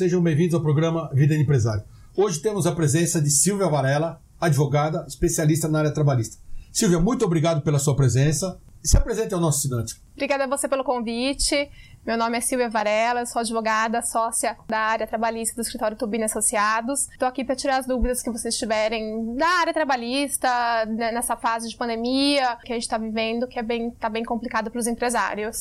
sejam bem-vindos ao programa Vida de Empresário. Hoje temos a presença de Silvia Varela, advogada, especialista na área trabalhista. Silvia, muito obrigado pela sua presença. Se apresente ao nosso assinante. Obrigada a você pelo convite. Meu nome é Silvia Varela, sou advogada, sócia da área trabalhista do escritório Tubini Associados. Estou aqui para tirar as dúvidas que vocês tiverem da área trabalhista, né, nessa fase de pandemia que a gente está vivendo, que é bem, tá bem complicado para os empresários.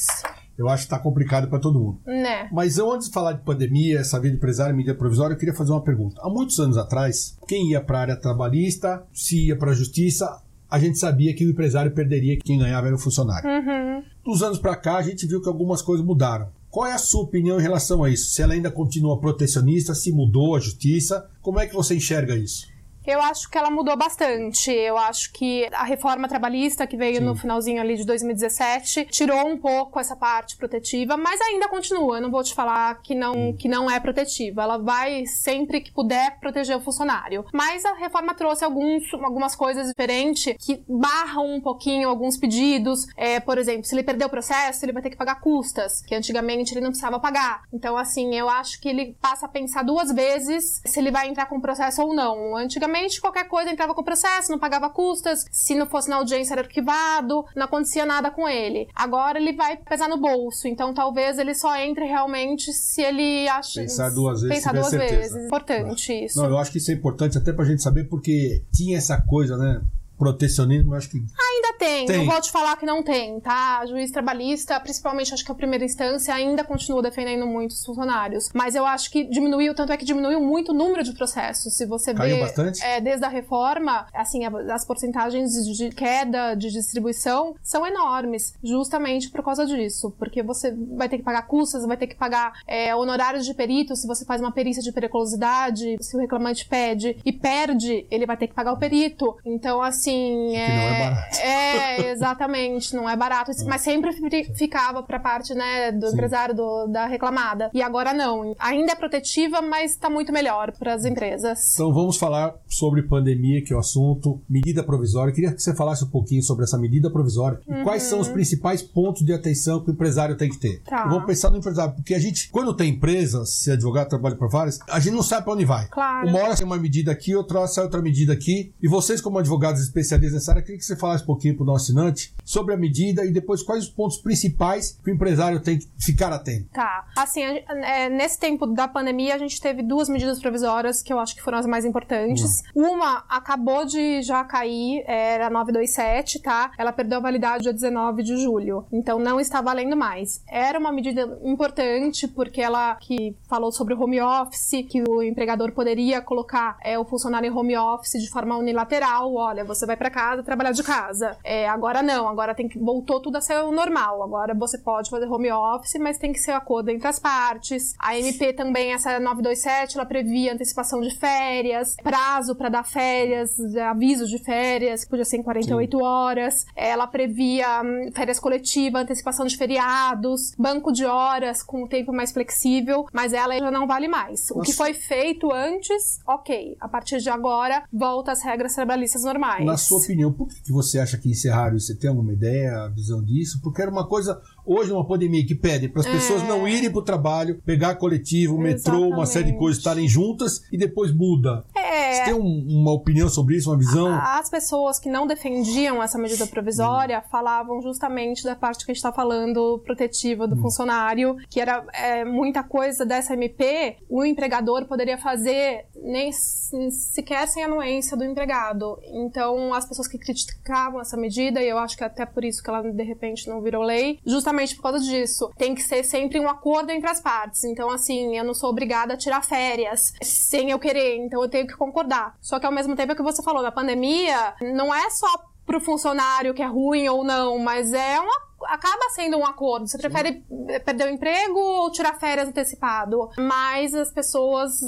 Eu acho que está complicado para todo mundo. Né? Mas eu, antes de falar de pandemia, essa vida empresária, mídia provisória, eu queria fazer uma pergunta. Há muitos anos atrás, quem ia para a área trabalhista, se ia para a justiça, a gente sabia que o empresário perderia, quem ganhava era o funcionário. Uhum. Dos anos para cá, a gente viu que algumas coisas mudaram. Qual é a sua opinião em relação a isso? Se ela ainda continua protecionista, se mudou a justiça, como é que você enxerga isso? Eu acho que ela mudou bastante. Eu acho que a reforma trabalhista que veio Sim. no finalzinho ali de 2017 tirou um pouco essa parte protetiva, mas ainda continua. Eu não vou te falar que não, que não é protetiva. Ela vai sempre que puder proteger o funcionário. Mas a reforma trouxe alguns, algumas coisas diferentes que barram um pouquinho alguns pedidos. É, por exemplo, se ele perder o processo, ele vai ter que pagar custas, que antigamente ele não precisava pagar. Então, assim, eu acho que ele passa a pensar duas vezes se ele vai entrar com o processo ou não. Antigamente Antigamente, qualquer coisa entrava com processo, não pagava custas, se não fosse na audiência era arquivado, não acontecia nada com ele. Agora ele vai pesar no bolso, então talvez ele só entre realmente se ele acha. Pensar duas vezes. Pensar duas certeza. vezes. Importante isso. Não, eu acho que isso é importante até pra gente saber, porque tinha essa coisa, né? protecionismo, eu acho que. Ainda tem, tem, não vou te falar que não tem, tá? Juiz trabalhista, principalmente acho que a primeira instância, ainda continua defendendo muitos funcionários. Mas eu acho que diminuiu, tanto é que diminuiu muito o número de processos. Se você Caiu vê. bastante? É, desde a reforma, assim, as porcentagens de queda de distribuição são enormes, justamente por causa disso. Porque você vai ter que pagar custas, vai ter que pagar é, honorários de perito, se você faz uma perícia de periculosidade, se o reclamante pede e perde, ele vai ter que pagar o perito. Então, assim assim. É, que não é barato. É, exatamente, não é barato. É. Mas sempre ficava pra parte, né, do Sim. empresário, do, da reclamada. E agora não. Ainda é protetiva, mas tá muito melhor para as empresas. Então vamos falar sobre pandemia, que é o assunto. Medida provisória. Eu queria que você falasse um pouquinho sobre essa medida provisória. Uhum. E quais são os principais pontos de atenção que o empresário tem que ter. Tá. Eu vou pensar no empresário, porque a gente, quando tem empresa, se é advogado trabalha por várias, a gente não sabe para onde vai. Claro. Uma hora sai uma medida aqui, outra hora sai outra medida aqui. E vocês, como advogados especialistas nessa área, queria que você falasse um pouquinho para o nosso assinante sobre a medida e depois quais os pontos principais que o empresário tem que ficar atento. Tá. Assim, é, nesse tempo da pandemia, a gente teve duas medidas provisórias que eu acho que foram as mais importantes. Hum. Uma acabou de já cair, era 927, tá? Ela perdeu a validade dia 19 de julho. Então não está valendo mais. Era uma medida importante porque ela que falou sobre o home office, que o empregador poderia colocar é, o funcionário em home office de forma unilateral. Olha, você vai para casa, trabalhar de casa. É, agora não, agora tem que voltou tudo a ser o normal. Agora você pode fazer home office, mas tem que ser acordo entre as partes. A MP também, essa 927, ela previa antecipação de férias, prazo para dar férias, aviso de férias, que podia ser em 48 Sim. horas. Ela previa hum, férias coletivas, antecipação de feriados, banco de horas com o tempo mais flexível, mas ela já não vale mais. Nossa. O que foi feito antes, ok. A partir de agora, volta às regras trabalhistas normais. Na sua opinião, por que você acha que encerraram isso? Você tem alguma ideia, visão disso? Porque era uma coisa, hoje, uma pandemia que pede para as é. pessoas não irem para o trabalho, pegar coletivo, metrô, uma série de coisas, estarem juntas e depois muda. É. Você tem um, uma opinião sobre isso, uma visão? As pessoas que não defendiam essa medida provisória hum. falavam justamente da parte que a gente está falando, protetiva do hum. funcionário, que era é, muita coisa dessa MP, o empregador poderia fazer nem sequer sem anuência do empregado. Então, as pessoas que criticavam essa medida, e eu acho que até por isso que ela de repente não virou lei, justamente por causa disso. Tem que ser sempre um acordo entre as partes. Então, assim, eu não sou obrigada a tirar férias sem eu querer, então eu tenho que concordar. Só que ao mesmo tempo é o que você falou, na pandemia, não é só pro funcionário que é ruim ou não, mas é uma acaba sendo um acordo. Você prefere Sim. perder o emprego ou tirar férias antecipado? Mas as pessoas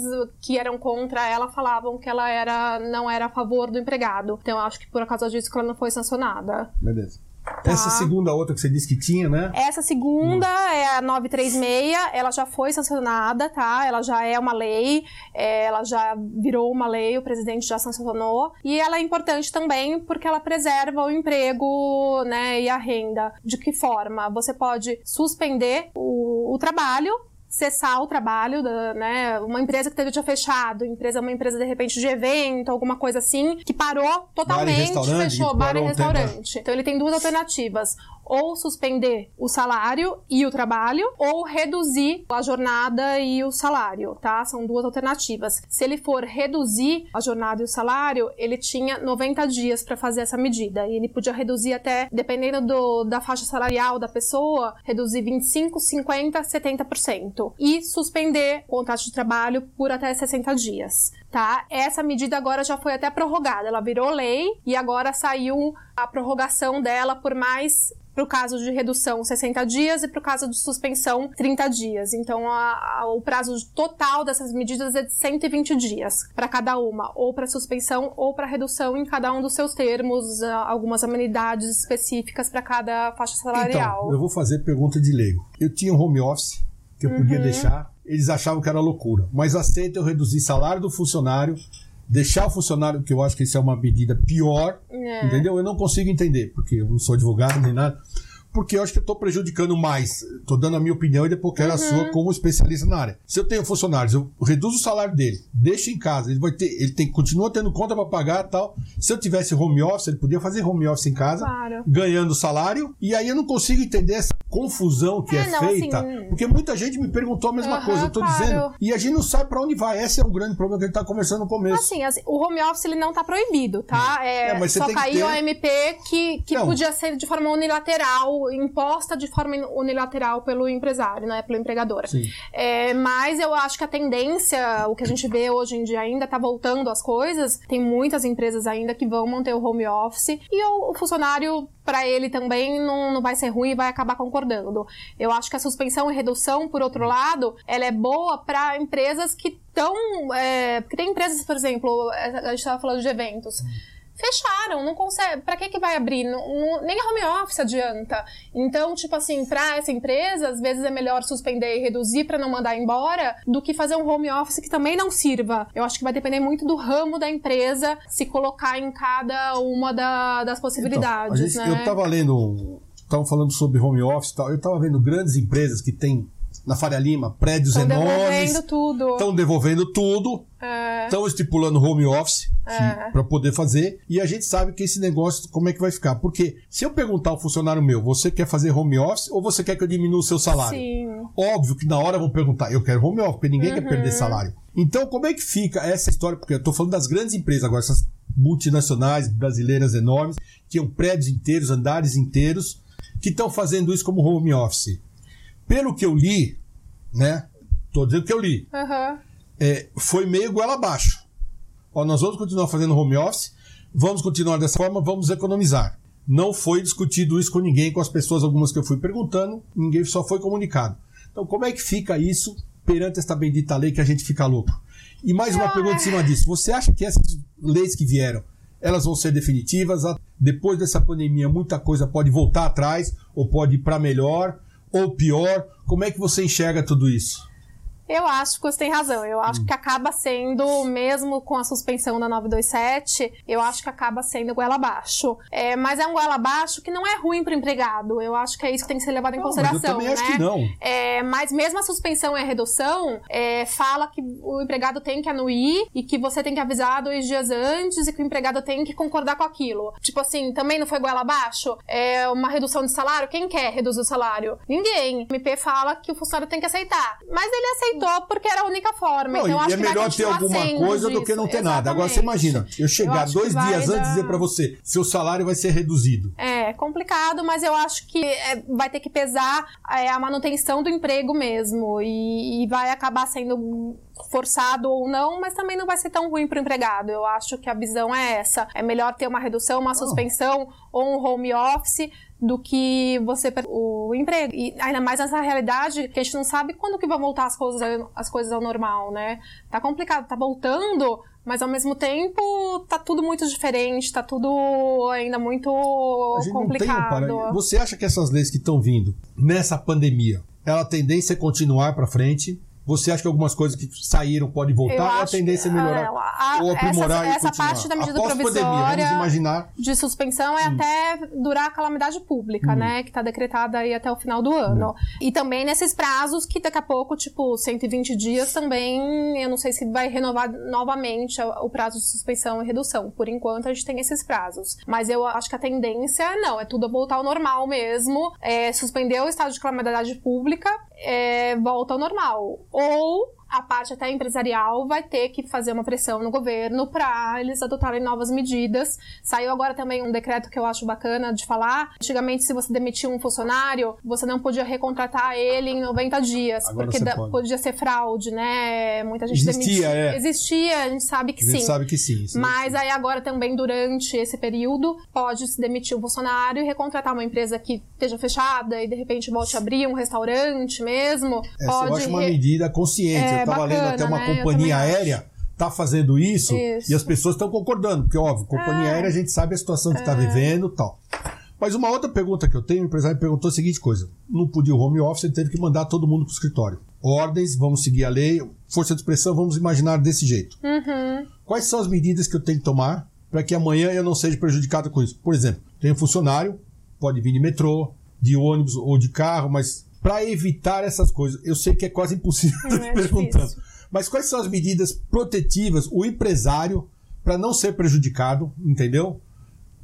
que eram contra ela falavam que ela era não era a favor do empregado. Então eu acho que por causa disso que ela não foi sancionada. Beleza. Tá. Essa segunda outra que você disse que tinha, né? Essa segunda hum. é a 936, ela já foi sancionada, tá? Ela já é uma lei, é, ela já virou uma lei, o presidente já sancionou. E ela é importante também porque ela preserva o emprego, né, e a renda. De que forma? Você pode suspender o, o trabalho cessar o trabalho, da, né? Uma empresa que teve dia fechado, empresa, uma empresa de repente de evento, alguma coisa assim, que parou totalmente, bar fechou bar e restaurante. Então ele tem duas alternativas ou suspender o salário e o trabalho, ou reduzir a jornada e o salário, tá? São duas alternativas. Se ele for reduzir a jornada e o salário, ele tinha 90 dias para fazer essa medida. E ele podia reduzir até, dependendo do, da faixa salarial da pessoa, reduzir 25, 50, 70%. E suspender o contrato de trabalho por até 60 dias tá? Essa medida agora já foi até prorrogada, ela virou lei e agora saiu a prorrogação dela por mais para o caso de redução 60 dias e para o caso de suspensão 30 dias. Então, a, a, o prazo total dessas medidas é de 120 dias para cada uma, ou para suspensão ou para redução em cada um dos seus termos, algumas amenidades específicas para cada faixa salarial. Então, eu vou fazer pergunta de leigo. Eu tinha um home office que eu podia uhum. deixar, eles achavam que era loucura, mas aceitam reduzir salário do funcionário deixar o funcionário, que eu acho que isso é uma medida pior, é. entendeu? Eu não consigo entender, porque eu não sou advogado nem nada porque eu acho que eu estou prejudicando mais. Estou dando a minha opinião e depois quero uhum. a sua como especialista na área. Se eu tenho funcionários, eu reduzo o salário dele, deixo em casa, ele vai ter, ele tem, continua tendo conta para pagar tal. Se eu tivesse home office, ele podia fazer home office em casa, claro. ganhando salário. E aí eu não consigo entender essa confusão que é, é não, feita, assim... porque muita gente me perguntou a mesma uhum, coisa. Eu estou claro. dizendo e a gente não sabe para onde vai. Esse é o grande problema que a gente está conversando no começo. Assim, assim, o home office ele não está proibido, tá? É, é só caiu ter... o MP que, que podia ser de forma unilateral imposta de forma unilateral pelo empresário, né, pelo empregador. É, mas eu acho que a tendência, o que a gente vê hoje em dia ainda está voltando as coisas. Tem muitas empresas ainda que vão manter o home office e o, o funcionário para ele também não, não vai ser ruim e vai acabar concordando. Eu acho que a suspensão e redução, por outro lado, ela é boa para empresas que estão. É, porque tem empresas, por exemplo, a gente estava falando de eventos fecharam, não consegue. Para que que vai abrir? Não, não, nem a home office adianta. Então, tipo assim, para essa empresa, às vezes é melhor suspender e reduzir para não mandar embora do que fazer um home office que também não sirva. Eu acho que vai depender muito do ramo da empresa se colocar em cada uma da, das possibilidades. Então, gente, né? Eu tava lendo, estavam falando sobre home office e tal, eu tava vendo grandes empresas que têm na Faria Lima, prédios Tão enormes. Estão devolvendo tudo. Estão devolvendo tudo. Estão é. estipulando home office é. para poder fazer. E a gente sabe que esse negócio, como é que vai ficar? Porque se eu perguntar ao funcionário meu, você quer fazer home office ou você quer que eu diminua o seu salário? Sim. Óbvio que na hora vão perguntar, eu quero home office, porque ninguém uhum. quer perder salário. Então, como é que fica essa história? Porque eu estou falando das grandes empresas agora, essas multinacionais brasileiras enormes, que tinham prédios inteiros, andares inteiros, que estão fazendo isso como home office pelo que eu li, né? Tô dizendo que eu li. Uhum. É, foi meio goela abaixo. Ó, nós vamos continuar fazendo home office, vamos continuar dessa forma, vamos economizar. Não foi discutido isso com ninguém, com as pessoas, algumas que eu fui perguntando, ninguém só foi comunicado. Então, como é que fica isso perante esta bendita lei que a gente fica louco? E mais uma pergunta em cima disso. Você acha que essas leis que vieram, elas vão ser definitivas? Depois dessa pandemia, muita coisa pode voltar atrás ou pode ir para melhor? Ou pior? Como é que você enxerga tudo isso? Eu acho que você tem razão. Eu acho hum. que acaba sendo, mesmo com a suspensão da 927, eu acho que acaba sendo goela abaixo. É, mas é um goela abaixo que não é ruim para o empregado. Eu acho que é isso que tem que ser levado em não, consideração. Mas eu também né? acho que não. É, mas mesmo a suspensão e a redução é, fala que o empregado tem que anuir e que você tem que avisar dois dias antes e que o empregado tem que concordar com aquilo. Tipo assim, também não foi goela abaixo? É uma redução de salário? Quem quer reduzir o salário? Ninguém. O MP fala que o funcionário tem que aceitar. Mas ele aceitou aceitou porque era a única forma. Não, então, acho é melhor ter alguma coisa disso. do que não ter Exatamente. nada. Agora você imagina, eu chegar eu dois dias antes e dizer para você, seu salário vai ser reduzido. É complicado, mas eu acho que é, vai ter que pesar é, a manutenção do emprego mesmo. E, e vai acabar sendo forçado ou não, mas também não vai ser tão ruim para o empregado. Eu acho que a visão é essa. É melhor ter uma redução, uma suspensão ou um home office do que você o emprego. E ainda mais nessa realidade que a gente não sabe quando que vão voltar as coisas, as coisas ao normal, né? Tá complicado, tá voltando, mas ao mesmo tempo tá tudo muito diferente, tá tudo ainda muito complicado. Você acha que essas leis que estão vindo nessa pandemia, ela a tendência é continuar para frente? Você acha que algumas coisas que saíram podem voltar ou a tendência é melhorar? A, a, ou aprimorar essa, e essa parte da medida Após provisória pandemia, vamos imaginar... de suspensão é hum. até durar a calamidade pública, hum. né? Que está decretada aí até o final do ano. Hum. E também nesses prazos que daqui a pouco, tipo, 120 dias também, eu não sei se vai renovar novamente o prazo de suspensão e redução. Por enquanto, a gente tem esses prazos. Mas eu acho que a tendência, não, é tudo voltar ao normal mesmo. É, suspender o estado de calamidade pública, é, volta ao normal. Ou a parte até empresarial vai ter que fazer uma pressão no governo para eles adotarem novas medidas. Saiu agora também um decreto que eu acho bacana de falar. Antigamente, se você demitia um funcionário, você não podia recontratar ele em 90 dias, agora porque da, podia ser fraude, né? Muita gente Existia, demitia. É. Existia, a gente sabe que a gente sim. sabe que sim. Mas aí agora também, durante esse período, pode se demitir um funcionário e recontratar uma empresa que esteja fechada e de repente volte a abrir um restaurante mesmo. Essa pode eu acho uma medida consciente. É, eu estava lendo até uma né? companhia aérea está fazendo isso, isso, e as pessoas estão concordando, porque, óbvio, companhia é. aérea a gente sabe a situação que está é. vivendo e tal. Mas uma outra pergunta que eu tenho, o empresário perguntou a seguinte coisa: não podia o home office, ele teve que mandar todo mundo para o escritório. Ordens, vamos seguir a lei, força de expressão, vamos imaginar desse jeito. Uhum. Quais são as medidas que eu tenho que tomar para que amanhã eu não seja prejudicado com isso? Por exemplo, tem um funcionário, pode vir de metrô, de ônibus ou de carro, mas para evitar essas coisas, eu sei que é quase impossível é perguntando. Difícil. Mas quais são as medidas protetivas, o empresário, para não ser prejudicado, entendeu?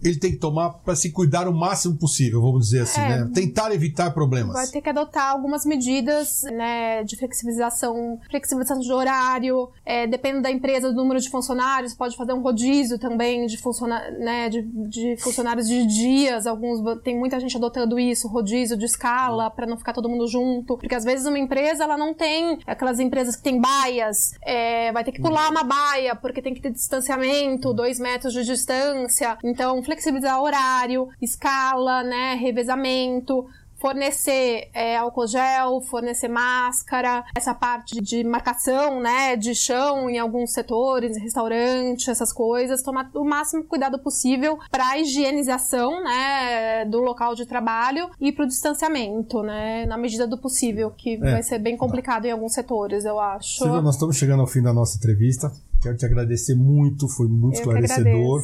Ele tem que tomar para se cuidar o máximo possível, vamos dizer assim, é, né? Tentar evitar problemas. Vai ter que adotar algumas medidas, né, de flexibilização, flexibilização de horário, é, dependendo da empresa, do número de funcionários, pode fazer um rodízio também de, funciona né, de, de funcionários de dias, alguns, tem muita gente adotando isso, rodízio de escala, para não ficar todo mundo junto, porque às vezes uma empresa, ela não tem aquelas empresas que tem baias, é, vai ter que pular uma baia, porque tem que ter distanciamento, dois metros de distância, então flexibilizar horário, escala, né, revezamento, fornecer é, álcool gel, fornecer máscara, essa parte de marcação, né, de chão em alguns setores, restaurante, essas coisas, tomar o máximo cuidado possível para a higienização, né, do local de trabalho e para o distanciamento, né, na medida do possível, que é. vai ser bem complicado em alguns setores, eu acho. Silvia, nós estamos chegando ao fim da nossa entrevista. Quero te agradecer muito, foi muito eu esclarecedor.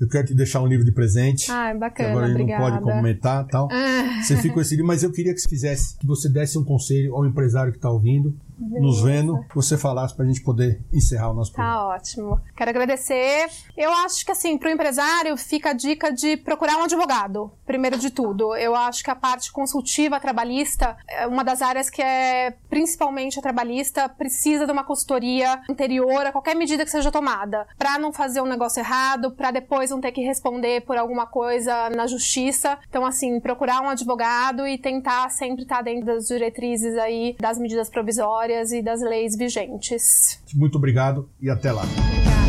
Eu quero te deixar um livro de presente. Ah, bacana, agora ele não pode comentar tal. Ah. Você fica com esse livro, mas eu queria que você fizesse, que você desse um conselho ao empresário que está ouvindo Beleza. nos vendo, você falasse para a gente poder encerrar o nosso programa. Tá ótimo. Quero agradecer. Eu acho que, assim, para o empresário, fica a dica de procurar um advogado, primeiro de tudo. Eu acho que a parte consultiva trabalhista é uma das áreas que é, principalmente a trabalhista, precisa de uma consultoria anterior a qualquer medida que seja tomada, para não fazer um negócio errado, para depois não ter que responder por alguma coisa na justiça. Então, assim, procurar um advogado e tentar sempre estar dentro das diretrizes aí das medidas provisórias e das leis vigentes. Muito obrigado e até lá. Obrigada.